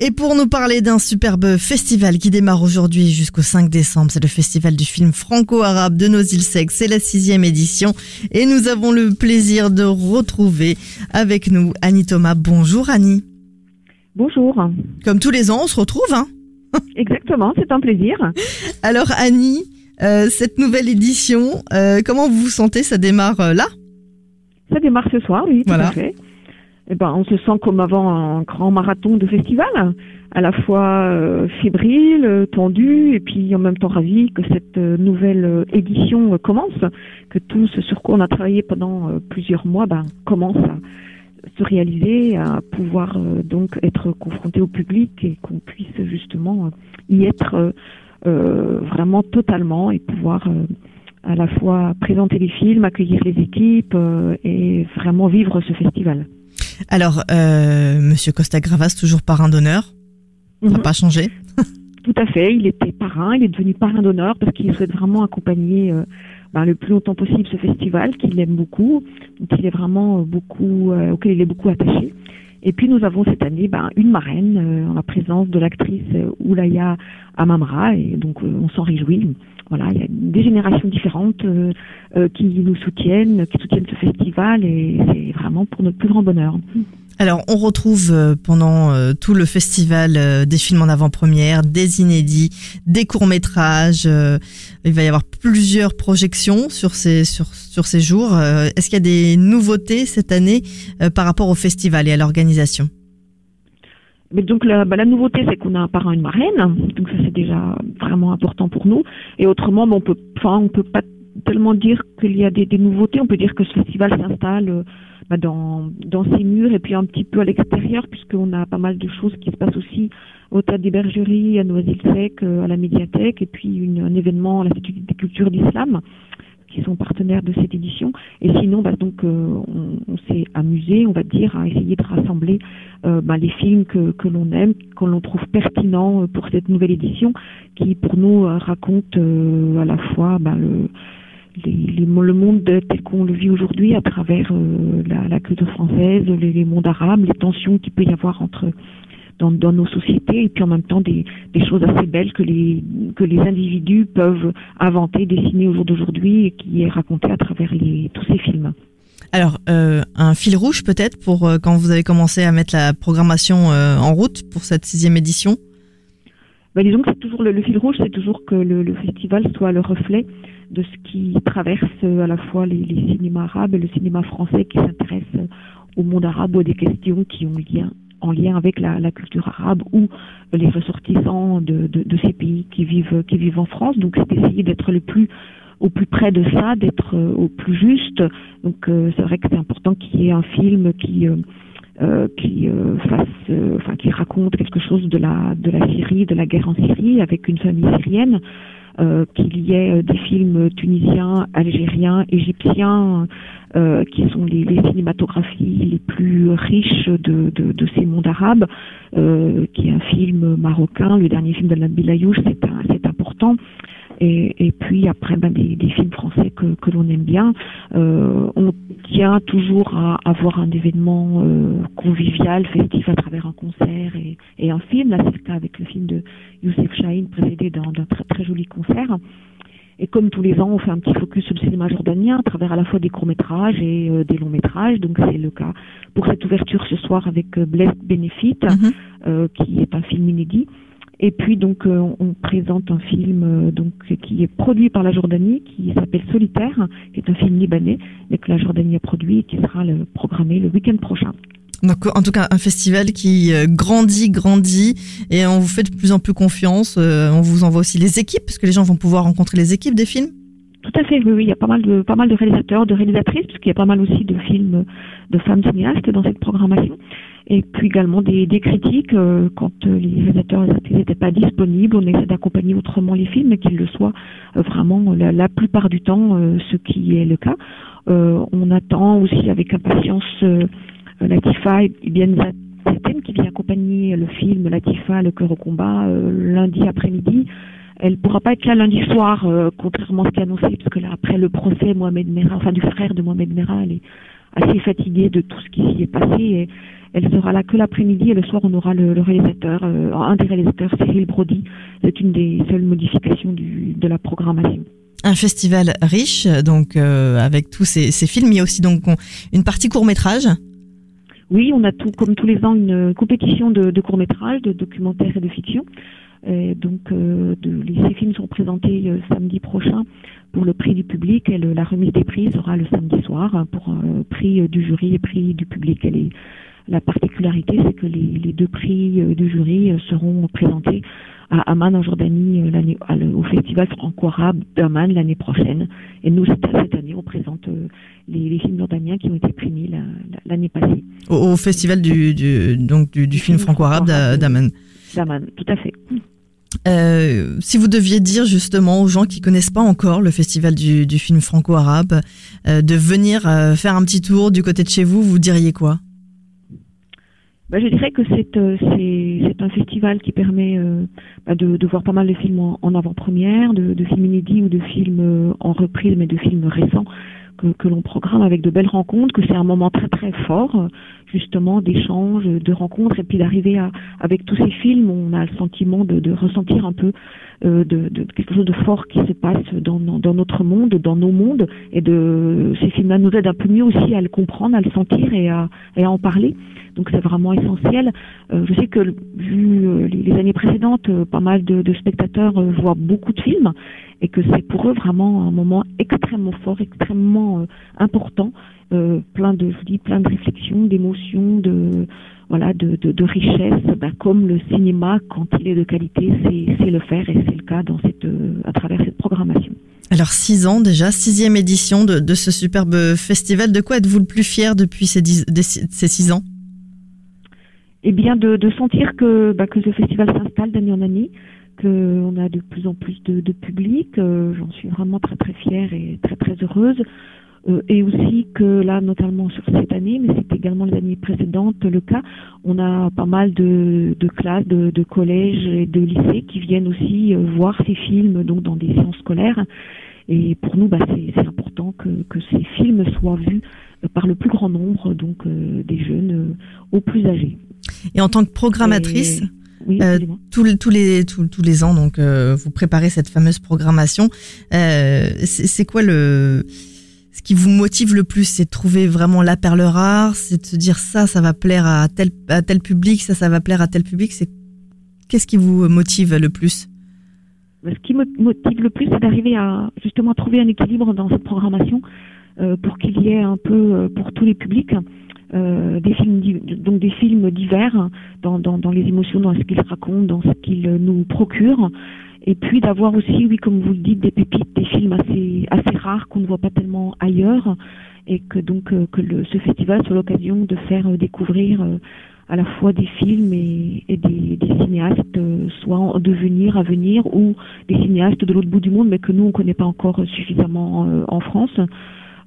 Et pour nous parler d'un superbe festival qui démarre aujourd'hui jusqu'au 5 décembre, c'est le festival du film franco-arabe de Noisy-le-Sec, c'est la sixième édition et nous avons le plaisir de retrouver avec nous Annie Thomas. Bonjour Annie. Bonjour. Comme tous les ans, on se retrouve. Hein Exactement, c'est un plaisir. Alors Annie, euh, cette nouvelle édition, euh, comment vous vous sentez? Ça démarre euh, là? Ça démarre ce soir, oui, tout Voilà. à fait. Eh ben, on se sent comme avant un grand marathon de festival, à la fois euh, fébrile, euh, tendu, et puis en même temps ravi que cette euh, nouvelle euh, édition commence, que tout ce sur quoi on a travaillé pendant plusieurs mois ben, commence à se réaliser, à pouvoir euh, donc être confronté au public et qu'on puisse justement y être euh, vraiment totalement et pouvoir à la fois présenter les films, accueillir les équipes et vraiment vivre ce festival. Alors, euh, Monsieur Costa Gravas, toujours parrain d'honneur, ça n'a Mhm. pas changé. Tout à fait, il était parrain, il est devenu parrain d'honneur parce qu'il souhaite vraiment accompagner euh, ben, le plus longtemps possible ce festival qu'il aime beaucoup, dont il est vraiment euh, beaucoup, euh, auquel il est beaucoup attaché. Et puis nous avons cette année ben, une marraine euh, en la présence de l'actrice euh, Oulaya Amamra et donc euh, on s'en réjouit. Voilà, il y a des générations différentes euh, euh, qui nous soutiennent, qui soutiennent ce festival et c'est vraiment pour notre plus grand bonheur. Alors, on retrouve euh, pendant euh, tout le festival euh, des films en avant-première, des inédits, des courts-métrages. il va y avoir plusieurs projections sur ces, sur, sur ces jours. Est-ce qu'il y a des nouveautés cette année par rapport au festival et à l'organisation? Mais donc la, bah, la nouveauté, c'est qu'on a un parrain et une marraine, donc ça c'est déjà vraiment important pour nous. Et autrement, bah, on peut, enfin, on peut pas tellement dire qu'il y a des, nouveautés. On peut dire que ce festival s'installe euh, bah, dans dans ses murs et puis un petit peu à l'extérieur, puisqu'on a pas mal de choses qui se passent aussi au théâtre des Bergeries, à Noisy-le-Sec, euh, à la médiathèque, et puis une, un événement à l'Institut des cultures d'islam qui sont partenaires de cette édition. Et sinon, bah, donc, euh, on, s'est amusé, on va dire, à essayer de rassembler bah, les films que, l'on aime, que l'on trouve pertinents pour cette nouvelle édition, qui pour nous raconte à la fois le, les, les- le monde tel qu'on le vit aujourd'hui à travers euh, la, la culture française, les, les mondes arabes, les tensions qu'il peut y avoir entre dans, dans nos sociétés et puis en même temps des, des choses assez belles que les que les individus peuvent inventer, dessiner au jour d'aujourd'hui et qui est raconté à travers les, tous ces films. Alors, euh, un fil rouge peut-être pour euh, quand vous avez commencé à mettre la programmation en route pour cette sixième édition? Ben, disons que c'est toujours le, le fil rouge, c'est toujours que le, le festival soit le reflet de ce qui traverse à la fois les, les cinémas arabes et le cinéma français qui s'intéresse au monde arabe ou à des questions qui ont lien en lien avec la, la culture arabe ou les ressortissants de, de, de ces pays qui vivent qui vivent en France. Donc c'est essayer d'être le plus au plus près de ça, d'être euh, au plus juste. Donc euh, c'est vrai que c'est important qu'il y ait un film qui euh, euh, qui euh, fasse, enfin qui raconte quelque chose de la de la Syrie, de la guerre en Syrie, avec une famille syrienne, qu'il y ait euh, des films tunisiens, algériens, égyptiens, euh, qui sont les, cinématographies les plus riches de, de, ces mondes arabes, euh, qui est un film marocain, le dernier film de Nabil Ayouch, c'est un- c'est important. Et, et puis après ben, des, des films français que, que l'on aime bien. Euh, on tient toujours à avoir un événement euh, convivial, festif à travers un concert et, et un film. Là, c'est le cas avec le film de Youssef Chahine, précédé d'un très, très joli concert. Et comme tous les ans, on fait un petit focus sur le cinéma jordanien à travers à la fois des courts-métrages et euh, des longs-métrages. Donc c'est le cas pour cette ouverture ce soir avec euh, Blessed Benefit, Mhm. euh, qui est un film inédit. Et puis donc euh, on présente un film euh, donc qui est produit par la Jordanie, qui s'appelle Solitaire, qui est un film libanais, mais que la Jordanie a produit et qui sera le, programmé le week-end prochain. Donc, en tout cas, un festival qui euh, grandit, grandit, et on vous fait de plus en plus confiance. Euh, on vous envoie aussi les équipes, parce que les gens vont pouvoir rencontrer les équipes des films. Tout à fait, oui, oui. Il y a pas mal de, pas mal de réalisateurs, de réalisatrices, parce qu'il y a pas mal aussi de films de femmes cinéastes dans cette programmation. Et puis également des, des critiques, euh, quand les réalisateurs et les actrices n'étaient pas disponibles, on essaie d'accompagner autrement les films, qu'ils le soient vraiment la, la, plupart du temps, ce qui est le cas. on attend aussi avec impatience Latifa et bien qui vient accompagner le film Latifa, le cœur au combat, euh, lundi après-midi. Elle pourra pas être là lundi soir, euh, contrairement à ce qui est annoncé, parce que là, après le procès Mohamed Merah, enfin du frère de Mohamed Merah, elle est assez fatiguée de tout ce qui s'y est passé. Et elle sera là que l'après-midi et le soir on aura le, réalisateur, euh, un des réalisateurs, Cyril Brody. C'est une des seules modifications du, de la programmation un festival riche, donc avec tous ces, ces, films. Il y a aussi donc une partie court métrage. Oui, on a tout, comme tous les ans, une compétition de, de courts-métrages, de documentaires et de fiction. Et donc, euh, de, ces films sont présentés euh, samedi prochain pour le prix du public et la remise des prix sera le samedi soir hein, pour euh, prix du jury et prix du public. Et la particularité, c'est que les, les, deux prix du jury seront présentés à Amman en Jordanie euh, au festival franco-arabe d'Amman l'année prochaine. Et nous, cette, année, on présente euh, les, les, films jordaniens qui ont été primés l'année passée. Au, festival du, du donc du, du film franco-arabe d'Amman. D'Amman, tout à fait. Euh, si vous deviez dire justement aux gens qui connaissent pas encore le festival du, du film franco-arabe euh, de venir euh, faire un petit tour du côté de chez vous, vous diriez quoi? Bah, je dirais que c'est euh, c'est un festival qui permet euh, bah, de, voir pas mal de films en, avant-première, de, de, films inédits ou de films euh, en reprise, mais de films récents que, que l'on programme avec de belles rencontres, que c'est un moment très très fort, justement, d'échanges, de rencontres, et puis d'arriver à, avec tous ces films, on a le sentiment de, ressentir un peu euh, de, de, quelque chose de fort qui se passe dans, notre monde, dans nos mondes, et de ces films-là nous aident un peu mieux aussi à le comprendre, à le sentir et à, en parler. Donc c'est vraiment essentiel. Euh, je sais que vu euh, les, années précédentes, pas mal de, de spectateurs voient beaucoup de films et que c'est pour eux vraiment un moment extrêmement fort, extrêmement important, plein de, je dis, plein de réflexions, d'émotions, de voilà, de, de, de richesse, ben, comme le cinéma, quand il est de qualité, c'est le faire et c'est le cas dans cette, à travers cette programmation. Alors six ans déjà, sixième édition de, de ce superbe festival. De quoi êtes-vous le plus fier depuis ces, dix, ces six ans? Et bien de, de sentir que, bah, que ce festival s'installe d'année en année, qu'on a de plus en plus de, de public. Euh, j'en suis vraiment très très fière et très très heureuse. Euh, et aussi que là, notamment sur cette année, mais c'était également les années précédentes le cas, on a pas mal de, de classes, de, de, collèges et de lycées qui viennent aussi euh, voir ces films donc dans des séances scolaires. Et pour nous, bah, c'est important que, que, ces films soient vus par le plus grand nombre, donc des jeunes aux plus âgés. Et en tant que programmatrice, euh, tous, les tous, les ans, donc euh, vous préparez cette fameuse programmation. Euh, c'est quoi le ce qui vous motive le plus C'est de trouver vraiment la perle rare, c'est de se dire ça, ça va plaire à tel à tel public, ça, ça va plaire à tel public. C'est qu'est-ce qui vous motive le plus? Ce qui me motive le plus, c'est d'arriver à justement trouver un équilibre dans cette programmation pour qu'il y ait un peu pour tous les publics. Euh, des films donc des films divers dans, dans, dans les émotions, dans ce qu'ils racontent, dans ce qu'ils nous procurent, et puis d'avoir aussi, oui, comme vous le dites, des pépites, des films assez assez rares qu'on ne voit pas tellement ailleurs, et que donc euh, que le, ce festival soit l'occasion de faire euh, découvrir à la fois des films et, et des, des, cinéastes, soit en devenir, à venir, ou des cinéastes de l'autre bout du monde, mais que nous on connaît pas encore suffisamment en France.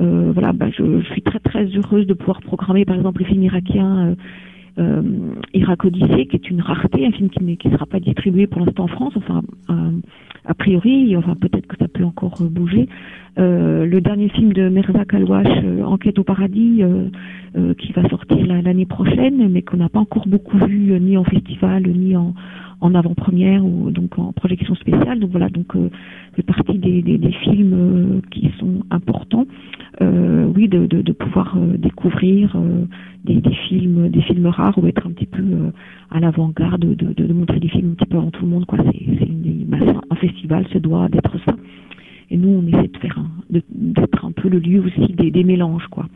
Euh, voilà, bah, je, suis très très heureuse de pouvoir programmer par exemple le film irakien euh, euh, Irak Odyssée, qui est une rareté, un film qui ne qui sera pas distribué pour l'instant en France, enfin euh, a priori, enfin peut-être que ça peut encore bouger. Le dernier film de Merza Kalwash, Enquête au paradis, qui va sortir l'année prochaine, mais qu'on n'a pas encore beaucoup vu ni en festival ni en, en avant-première ou donc en projection spéciale. Donc voilà, donc euh, fait partie des, des, des films euh, qui sont importants. Euh, oui, de, de, de pouvoir découvrir des, des, films, des films rares ou être un petit peu à l'avant-garde, de, de, montrer des films un petit peu avant tout le monde. Quoi, c'est bah, un festival se doit d'être ça. Et nous, on essaie de faire d'être un peu le lieu aussi des, des mélanges, quoi.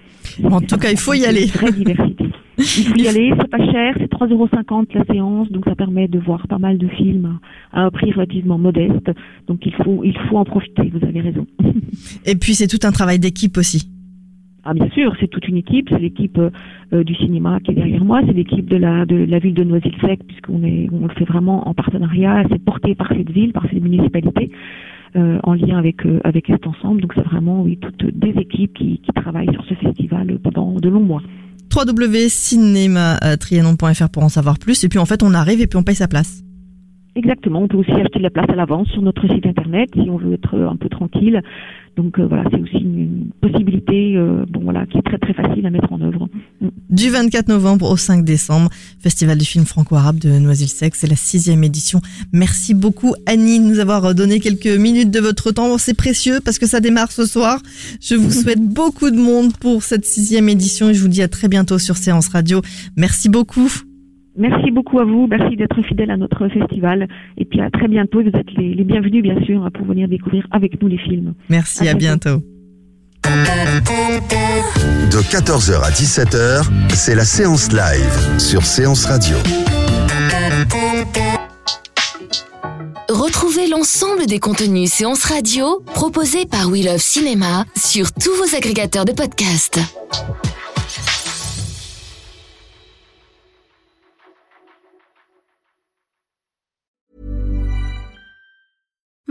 En tout cas, il faut y aller. Vraie diversité. Il faut y aller, c'est pas cher, c'est 3,50 euros la séance, donc ça permet de voir pas mal de films à un prix relativement modeste. Donc il faut, il faut en profiter, vous avez raison. Et puis c'est tout un travail d'équipe aussi. Ah bien sûr, c'est toute une équipe, c'est l'équipe euh, du cinéma qui est derrière moi, c'est l'équipe de la de la ville de Noisy-le-Sec puisqu'on est on le fait vraiment en partenariat, c'est porté par cette ville, par cette municipalité. Euh, en lien avec euh, avec cet ensemble. Donc c'est vraiment oui toutes des équipes qui, qui travaillent sur ce festival pendant de longs mois www.cinématrianon.fr pour en savoir plus. Et puis en fait, on arrive et puis on paye sa place. Exactement, on peut aussi acheter de la place à l'avance sur notre site internet si on veut être un peu tranquille. Donc euh, voilà, c'est aussi une, possibilité euh, bon voilà qui est très très facile à mettre en œuvre. Mm. Du 24 novembre au 5 décembre, Festival du film franco-arabe de Noisy-le-Sec, c'est la sixième édition. Merci beaucoup Annie de nous avoir donné quelques minutes de votre temps, c'est précieux parce que ça démarre ce soir. Je vous souhaite beaucoup de monde pour cette sixième édition et je vous dis à très bientôt sur Séance Radio. Merci beaucoup. Merci beaucoup à vous. Merci d'être fidèle à notre festival. Et puis à très bientôt. Vous êtes les, bienvenus, bien sûr, pour venir découvrir avec nous les films. Merci, à, bientôt. De 14h à 17h, c'est la séance live sur Séance Radio. Retrouvez l'ensemble des contenus séance radio proposés par We Love Cinéma sur tous vos agrégateurs de podcasts.